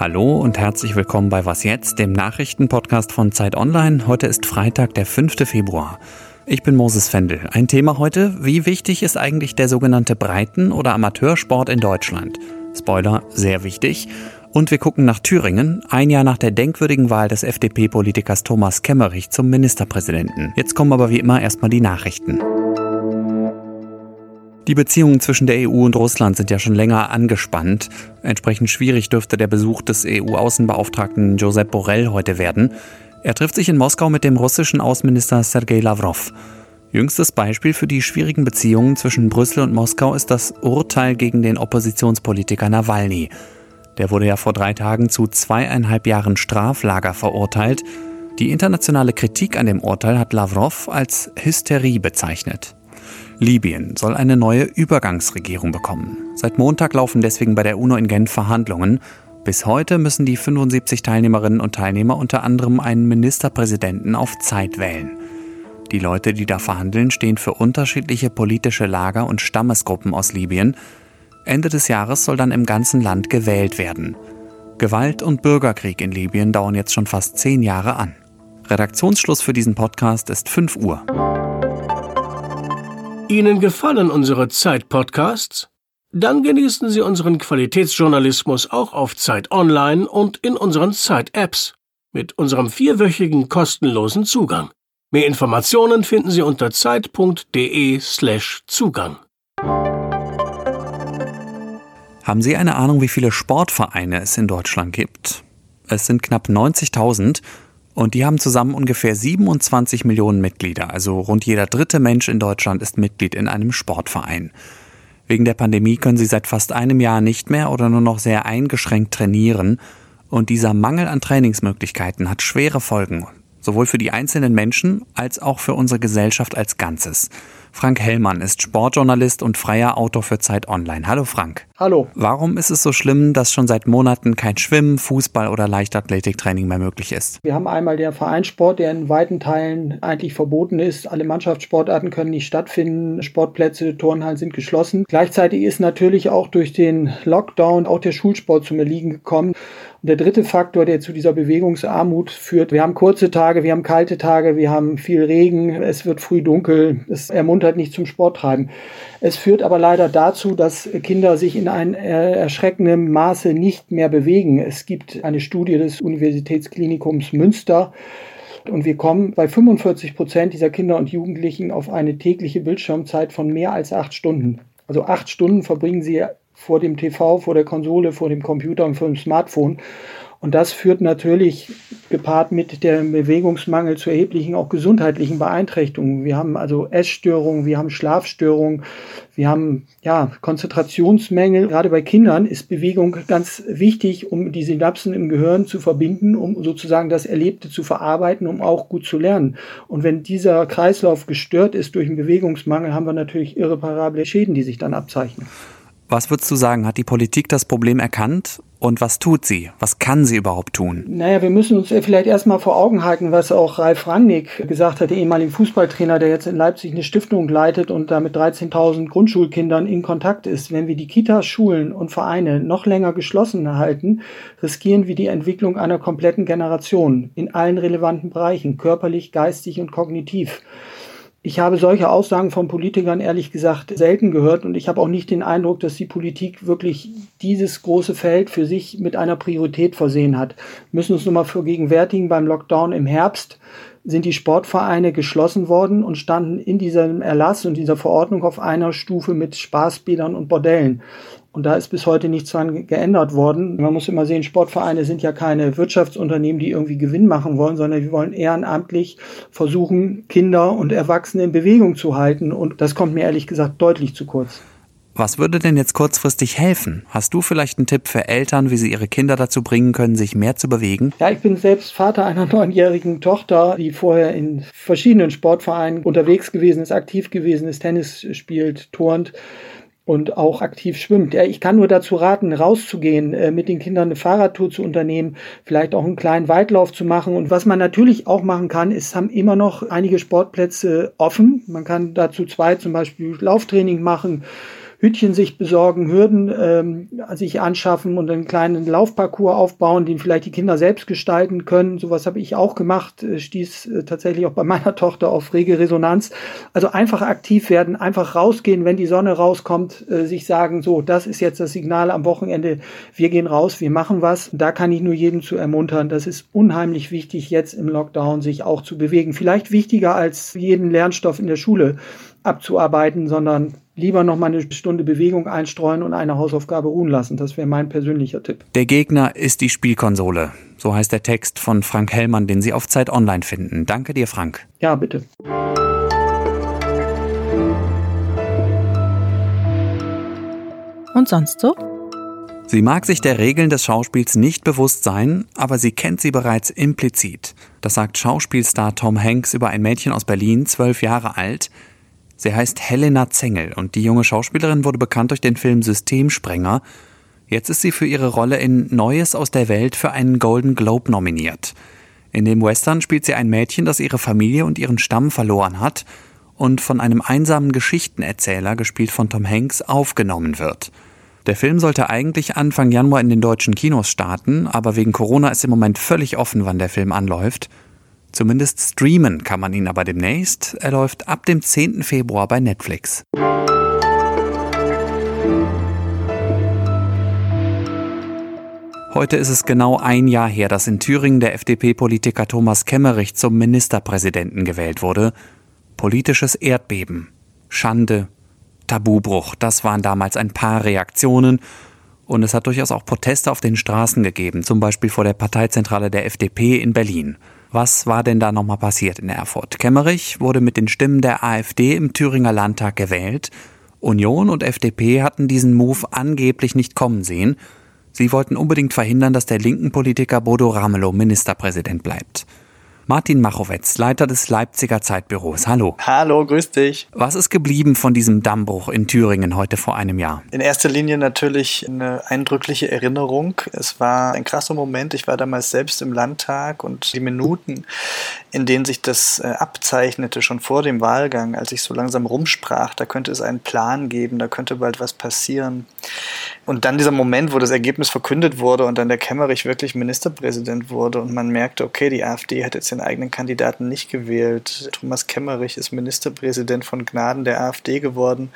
Hallo und herzlich willkommen bei Was jetzt, dem Nachrichtenpodcast von Zeit Online. Heute ist Freitag, der 5. Februar. Ich bin Moses Fendel. Ein Thema heute, wie wichtig ist eigentlich der sogenannte Breiten- oder Amateursport in Deutschland? Spoiler, sehr wichtig. Und wir gucken nach Thüringen, ein Jahr nach der denkwürdigen Wahl des FDP-Politikers Thomas Kemmerich zum Ministerpräsidenten. Jetzt kommen aber wie immer erstmal die Nachrichten. Die Beziehungen zwischen der EU und Russland sind ja schon länger angespannt. Entsprechend schwierig dürfte der Besuch des EU-Außenbeauftragten Josep Borrell heute werden. Er trifft sich in Moskau mit dem russischen Außenminister Sergei Lavrov. Jüngstes Beispiel für die schwierigen Beziehungen zwischen Brüssel und Moskau ist das Urteil gegen den Oppositionspolitiker Nawalny. Der wurde ja vor drei Tagen zu zweieinhalb Jahren Straflager verurteilt. Die internationale Kritik an dem Urteil hat Lavrov als Hysterie bezeichnet. Libyen soll eine neue Übergangsregierung bekommen. Seit Montag laufen deswegen bei der UNO in Genf Verhandlungen. Bis heute müssen die 75 Teilnehmerinnen und Teilnehmer unter anderem einen Ministerpräsidenten auf Zeit wählen. Die Leute, die da verhandeln, stehen für unterschiedliche politische Lager und Stammesgruppen aus Libyen. Ende des Jahres soll dann im ganzen Land gewählt werden. Gewalt und Bürgerkrieg in Libyen dauern jetzt schon fast zehn Jahre an. Redaktionsschluss für diesen Podcast ist 5 Uhr. Ihnen gefallen unsere Zeit-Podcasts? Dann genießen Sie unseren Qualitätsjournalismus auch auf Zeit Online und in unseren Zeit-Apps mit unserem vierwöchigen kostenlosen Zugang. Mehr Informationen finden Sie unter zeit.de/slash Zugang. Haben Sie eine Ahnung, wie viele Sportvereine es in Deutschland gibt? Es sind knapp 90.000 und die haben zusammen ungefähr 27 Millionen Mitglieder. Also rund jeder dritte Mensch in Deutschland ist Mitglied in einem Sportverein. Wegen der Pandemie können sie seit fast einem Jahr nicht mehr oder nur noch sehr eingeschränkt trainieren. Und dieser Mangel an Trainingsmöglichkeiten hat schwere Folgen, sowohl für die einzelnen Menschen als auch für unsere Gesellschaft als Ganzes. Frank Hellmann ist Sportjournalist und freier Autor für Zeit Online. Hallo Frank. Hallo. Warum ist es so schlimm, dass schon seit Monaten kein Schwimmen, Fußball oder Leichtathletiktraining mehr möglich ist? Wir haben einmal den Vereinssport, der in weiten Teilen eigentlich verboten ist. Alle Mannschaftssportarten können nicht stattfinden. Sportplätze, Turnhallen sind geschlossen. Gleichzeitig ist natürlich auch durch den Lockdown auch der Schulsport zum Erliegen gekommen. Und der dritte Faktor, der zu dieser Bewegungsarmut führt, wir haben kurze Tage, wir haben kalte Tage, wir haben viel Regen, es wird früh dunkel, es ermuntert nicht zum Sporttreiben. Es führt aber leider dazu, dass Kinder sich in einem erschreckendem Maße nicht mehr bewegen. Es gibt eine Studie des Universitätsklinikums Münster, und wir kommen bei 45 Prozent dieser Kinder und Jugendlichen auf eine tägliche Bildschirmzeit von mehr als acht Stunden. Also acht Stunden verbringen sie vor dem TV, vor der Konsole, vor dem Computer und vor dem Smartphone. Und das führt natürlich gepaart mit dem Bewegungsmangel zu erheblichen auch gesundheitlichen Beeinträchtigungen. Wir haben also Essstörungen, wir haben Schlafstörungen, wir haben ja Konzentrationsmängel. Gerade bei Kindern ist Bewegung ganz wichtig, um die Synapsen im Gehirn zu verbinden, um sozusagen das Erlebte zu verarbeiten, um auch gut zu lernen. Und wenn dieser Kreislauf gestört ist durch einen Bewegungsmangel, haben wir natürlich irreparable Schäden, die sich dann abzeichnen. Was würdest du sagen, hat die Politik das Problem erkannt und was tut sie? Was kann sie überhaupt tun? Naja, wir müssen uns vielleicht erstmal vor Augen halten, was auch Ralf Rangnick gesagt hat, der ehemalige Fußballtrainer, der jetzt in Leipzig eine Stiftung leitet und da mit 13.000 Grundschulkindern in Kontakt ist. Wenn wir die Kitas, Schulen und Vereine noch länger geschlossen halten, riskieren wir die Entwicklung einer kompletten Generation in allen relevanten Bereichen, körperlich, geistig und kognitiv. Ich habe solche Aussagen von Politikern ehrlich gesagt selten gehört und ich habe auch nicht den Eindruck, dass die Politik wirklich dieses große Feld für sich mit einer Priorität versehen hat. Wir müssen uns nochmal vergegenwärtigen, beim Lockdown im Herbst sind die Sportvereine geschlossen worden und standen in diesem Erlass und dieser Verordnung auf einer Stufe mit Spaßbädern und Bordellen. Und da ist bis heute nichts dran geändert worden. Man muss immer sehen, Sportvereine sind ja keine Wirtschaftsunternehmen, die irgendwie Gewinn machen wollen, sondern wir wollen ehrenamtlich versuchen, Kinder und Erwachsene in Bewegung zu halten. Und das kommt mir ehrlich gesagt deutlich zu kurz. Was würde denn jetzt kurzfristig helfen? Hast du vielleicht einen Tipp für Eltern, wie sie ihre Kinder dazu bringen können, sich mehr zu bewegen? Ja, ich bin selbst Vater einer neunjährigen Tochter, die vorher in verschiedenen Sportvereinen unterwegs gewesen ist, aktiv gewesen ist, Tennis spielt, turnt und auch aktiv schwimmt. Ich kann nur dazu raten, rauszugehen, äh, mit den Kindern eine Fahrradtour zu unternehmen, vielleicht auch einen kleinen Waldlauf zu machen. Und was man natürlich auch machen kann, ist, haben immer noch einige Sportplätze offen. Man kann dazu zwei zum Beispiel Lauftraining machen Hütchen sich besorgen, Hürden ähm, sich anschaffen und einen kleinen Laufparcours aufbauen, den vielleicht die Kinder selbst gestalten können. Sowas habe ich auch gemacht, äh, stieß äh, tatsächlich auch bei meiner Tochter auf rege Resonanz. Also einfach aktiv werden, einfach rausgehen, wenn die Sonne rauskommt, äh, sich sagen, so, das ist jetzt das Signal am Wochenende, wir gehen raus, wir machen was. Da kann ich nur jeden zu ermuntern. Das ist unheimlich wichtig, jetzt im Lockdown sich auch zu bewegen. Vielleicht wichtiger als jeden Lernstoff in der Schule abzuarbeiten, sondern lieber noch mal eine Stunde Bewegung einstreuen und eine Hausaufgabe ruhen lassen. Das wäre mein persönlicher Tipp. Der Gegner ist die Spielkonsole. So heißt der Text von Frank Hellmann, den Sie auf Zeit Online finden. Danke dir, Frank. Ja, bitte. Und sonst so? Sie mag sich der Regeln des Schauspiels nicht bewusst sein, aber sie kennt sie bereits implizit. Das sagt Schauspielstar Tom Hanks über ein Mädchen aus Berlin, zwölf Jahre alt. Sie heißt Helena Zengel und die junge Schauspielerin wurde bekannt durch den Film Systemsprenger. Jetzt ist sie für ihre Rolle in Neues aus der Welt für einen Golden Globe nominiert. In dem Western spielt sie ein Mädchen, das ihre Familie und ihren Stamm verloren hat und von einem einsamen Geschichtenerzähler, gespielt von Tom Hanks, aufgenommen wird. Der Film sollte eigentlich Anfang Januar in den deutschen Kinos starten, aber wegen Corona ist im Moment völlig offen, wann der Film anläuft. Zumindest streamen kann man ihn aber demnächst. Er läuft ab dem 10. Februar bei Netflix. Heute ist es genau ein Jahr her, dass in Thüringen der FDP-Politiker Thomas Kemmerich zum Ministerpräsidenten gewählt wurde. Politisches Erdbeben, Schande, Tabubruch. Das waren damals ein paar Reaktionen. Und es hat durchaus auch Proteste auf den Straßen gegeben, zum Beispiel vor der Parteizentrale der FDP in Berlin. Was war denn da nochmal passiert in Erfurt? Kemmerich wurde mit den Stimmen der AfD im Thüringer Landtag gewählt. Union und FDP hatten diesen Move angeblich nicht kommen sehen. Sie wollten unbedingt verhindern, dass der linken Politiker Bodo Ramelow Ministerpräsident bleibt. Martin Machowetz, Leiter des Leipziger Zeitbüros. Hallo. Hallo, grüß dich. Was ist geblieben von diesem Dammbruch in Thüringen heute vor einem Jahr? In erster Linie natürlich eine eindrückliche Erinnerung. Es war ein krasser Moment. Ich war damals selbst im Landtag und die Minuten, in denen sich das äh, abzeichnete, schon vor dem Wahlgang, als ich so langsam rumsprach, da könnte es einen Plan geben, da könnte bald was passieren. Und dann dieser Moment, wo das Ergebnis verkündet wurde und dann der Kemmerich wirklich Ministerpräsident wurde und man merkte, okay, die AfD hat jetzt den eigenen Kandidaten nicht gewählt. Thomas Kemmerich ist Ministerpräsident von Gnaden der AfD geworden.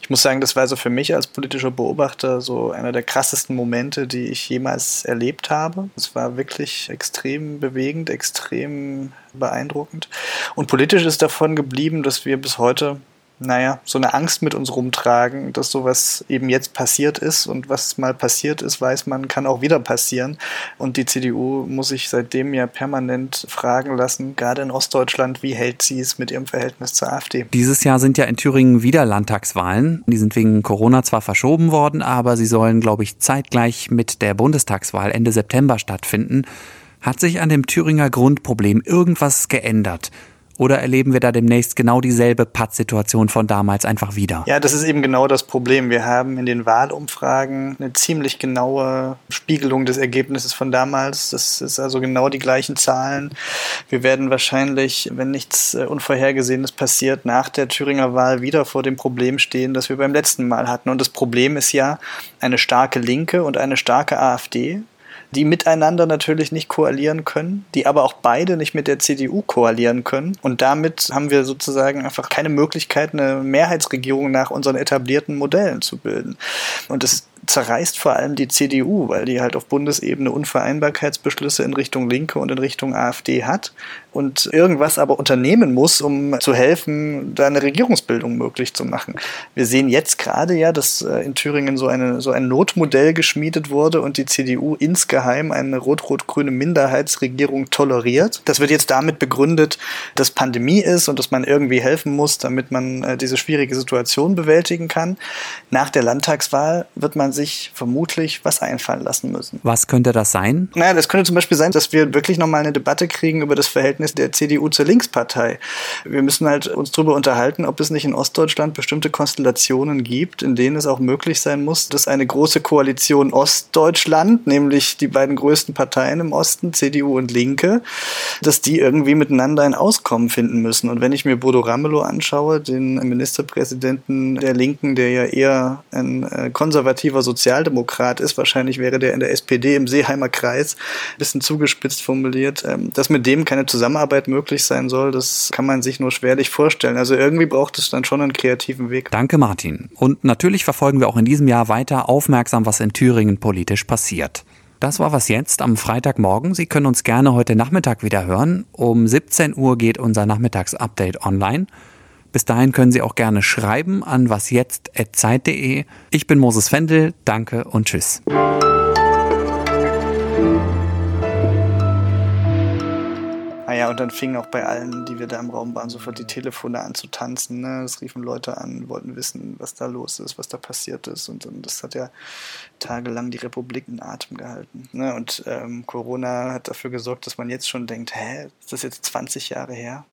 Ich muss sagen, das war so für mich als politischer Beobachter so einer der krassesten Momente, die ich jemals erlebt habe. Es war wirklich extrem bewegend, extrem beeindruckend. Und politisch ist davon geblieben, dass wir bis heute naja, so eine Angst mit uns rumtragen, dass sowas eben jetzt passiert ist und was mal passiert ist, weiß man, kann auch wieder passieren. Und die CDU muss sich seitdem ja permanent fragen lassen, gerade in Ostdeutschland, wie hält sie es mit ihrem Verhältnis zur AfD? Dieses Jahr sind ja in Thüringen wieder Landtagswahlen. Die sind wegen Corona zwar verschoben worden, aber sie sollen, glaube ich, zeitgleich mit der Bundestagswahl Ende September stattfinden. Hat sich an dem Thüringer Grundproblem irgendwas geändert? Oder erleben wir da demnächst genau dieselbe Pattsituation von damals einfach wieder? Ja, das ist eben genau das Problem. Wir haben in den Wahlumfragen eine ziemlich genaue Spiegelung des Ergebnisses von damals. Das ist also genau die gleichen Zahlen. Wir werden wahrscheinlich, wenn nichts äh, Unvorhergesehenes passiert, nach der Thüringer Wahl wieder vor dem Problem stehen, das wir beim letzten Mal hatten. Und das Problem ist ja eine starke Linke und eine starke AfD die miteinander natürlich nicht koalieren können, die aber auch beide nicht mit der CDU koalieren können. Und damit haben wir sozusagen einfach keine Möglichkeit, eine Mehrheitsregierung nach unseren etablierten Modellen zu bilden. Und das zerreißt vor allem die CDU, weil die halt auf Bundesebene Unvereinbarkeitsbeschlüsse in Richtung Linke und in Richtung AfD hat und irgendwas aber unternehmen muss, um zu helfen, da eine Regierungsbildung möglich zu machen. Wir sehen jetzt gerade ja, dass äh, in Thüringen so, eine, so ein Notmodell geschmiedet wurde und die CDU insgeheim eine rot-rot-grüne Minderheitsregierung toleriert. Das wird jetzt damit begründet, dass Pandemie ist und dass man irgendwie helfen muss, damit man äh, diese schwierige Situation bewältigen kann. Nach der Landtagswahl wird man man sich vermutlich was einfallen lassen müssen. Was könnte das sein? Naja, das könnte zum Beispiel sein, dass wir wirklich nochmal eine Debatte kriegen über das Verhältnis der CDU zur Linkspartei. Wir müssen halt uns darüber unterhalten, ob es nicht in Ostdeutschland bestimmte Konstellationen gibt, in denen es auch möglich sein muss, dass eine große Koalition Ostdeutschland, nämlich die beiden größten Parteien im Osten, CDU und Linke, dass die irgendwie miteinander ein Auskommen finden müssen. Und wenn ich mir Bodo Ramelow anschaue, den Ministerpräsidenten der Linken, der ja eher ein äh, konservativer Sozialdemokrat ist, wahrscheinlich wäre der in der SPD im Seeheimer Kreis, ein bisschen zugespitzt formuliert, ähm, dass mit dem keine Zusammenarbeit möglich sein soll, das kann man sich nur schwerlich vorstellen. Also irgendwie braucht es dann schon einen kreativen Weg. Danke, Martin. Und natürlich verfolgen wir auch in diesem Jahr weiter aufmerksam, was in Thüringen politisch passiert. Das war was jetzt am Freitagmorgen. Sie können uns gerne heute Nachmittag wieder hören. Um 17 Uhr geht unser Nachmittagsupdate online. Bis dahin können Sie auch gerne schreiben an wasjetzt.zeit.de. Ich bin Moses Fendel. Danke und tschüss. Ah ja, und dann fingen auch bei allen, die wir da im Raum waren, sofort die Telefone an zu tanzen. Ne? Es riefen Leute an, wollten wissen, was da los ist, was da passiert ist. Und, und das hat ja tagelang die Republik in Atem gehalten. Ne? Und ähm, Corona hat dafür gesorgt, dass man jetzt schon denkt, hä, ist das jetzt 20 Jahre her?